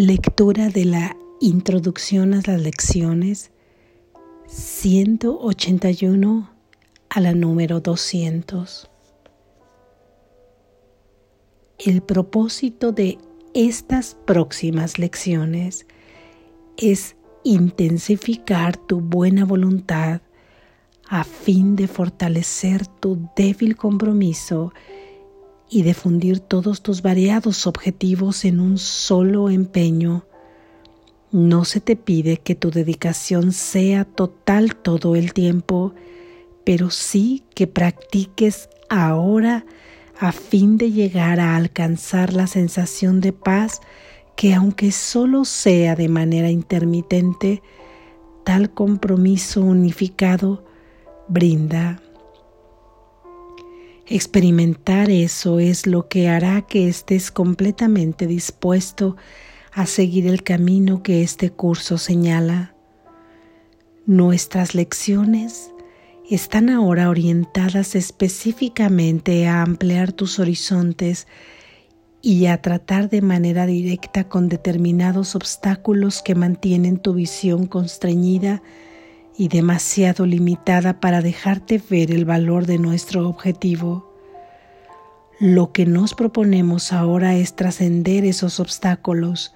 Lectura de la Introducción a las lecciones 181 a la número 200. El propósito de estas próximas lecciones es intensificar tu buena voluntad a fin de fortalecer tu débil compromiso y de fundir todos tus variados objetivos en un solo empeño. No se te pide que tu dedicación sea total todo el tiempo, pero sí que practiques ahora a fin de llegar a alcanzar la sensación de paz que aunque solo sea de manera intermitente, tal compromiso unificado brinda. Experimentar eso es lo que hará que estés completamente dispuesto a seguir el camino que este curso señala. Nuestras lecciones están ahora orientadas específicamente a ampliar tus horizontes y a tratar de manera directa con determinados obstáculos que mantienen tu visión constreñida y demasiado limitada para dejarte ver el valor de nuestro objetivo. Lo que nos proponemos ahora es trascender esos obstáculos,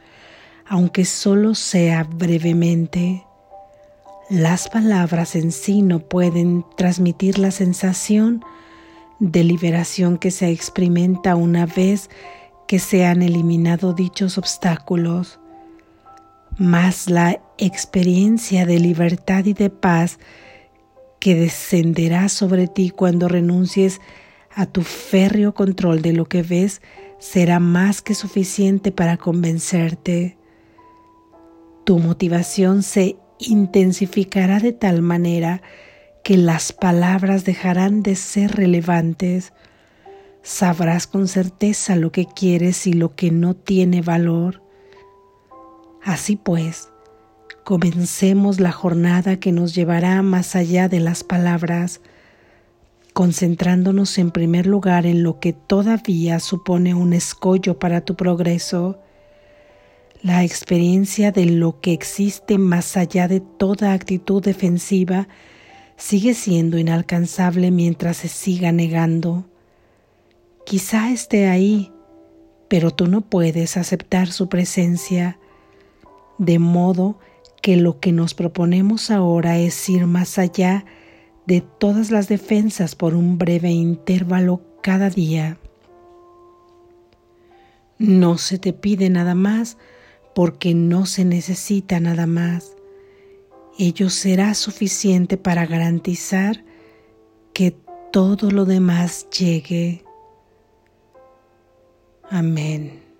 aunque solo sea brevemente. Las palabras en sí no pueden transmitir la sensación de liberación que se experimenta una vez que se han eliminado dichos obstáculos más la experiencia de libertad y de paz que descenderá sobre ti cuando renuncies a tu férreo control de lo que ves será más que suficiente para convencerte. Tu motivación se intensificará de tal manera que las palabras dejarán de ser relevantes. Sabrás con certeza lo que quieres y lo que no tiene valor. Así pues, comencemos la jornada que nos llevará más allá de las palabras, concentrándonos en primer lugar en lo que todavía supone un escollo para tu progreso, la experiencia de lo que existe más allá de toda actitud defensiva sigue siendo inalcanzable mientras se siga negando. Quizá esté ahí, pero tú no puedes aceptar su presencia de modo que lo que nos proponemos ahora es ir más allá de todas las defensas por un breve intervalo cada día. No se te pide nada más porque no se necesita nada más. Ello será suficiente para garantizar que todo lo demás llegue. Amén.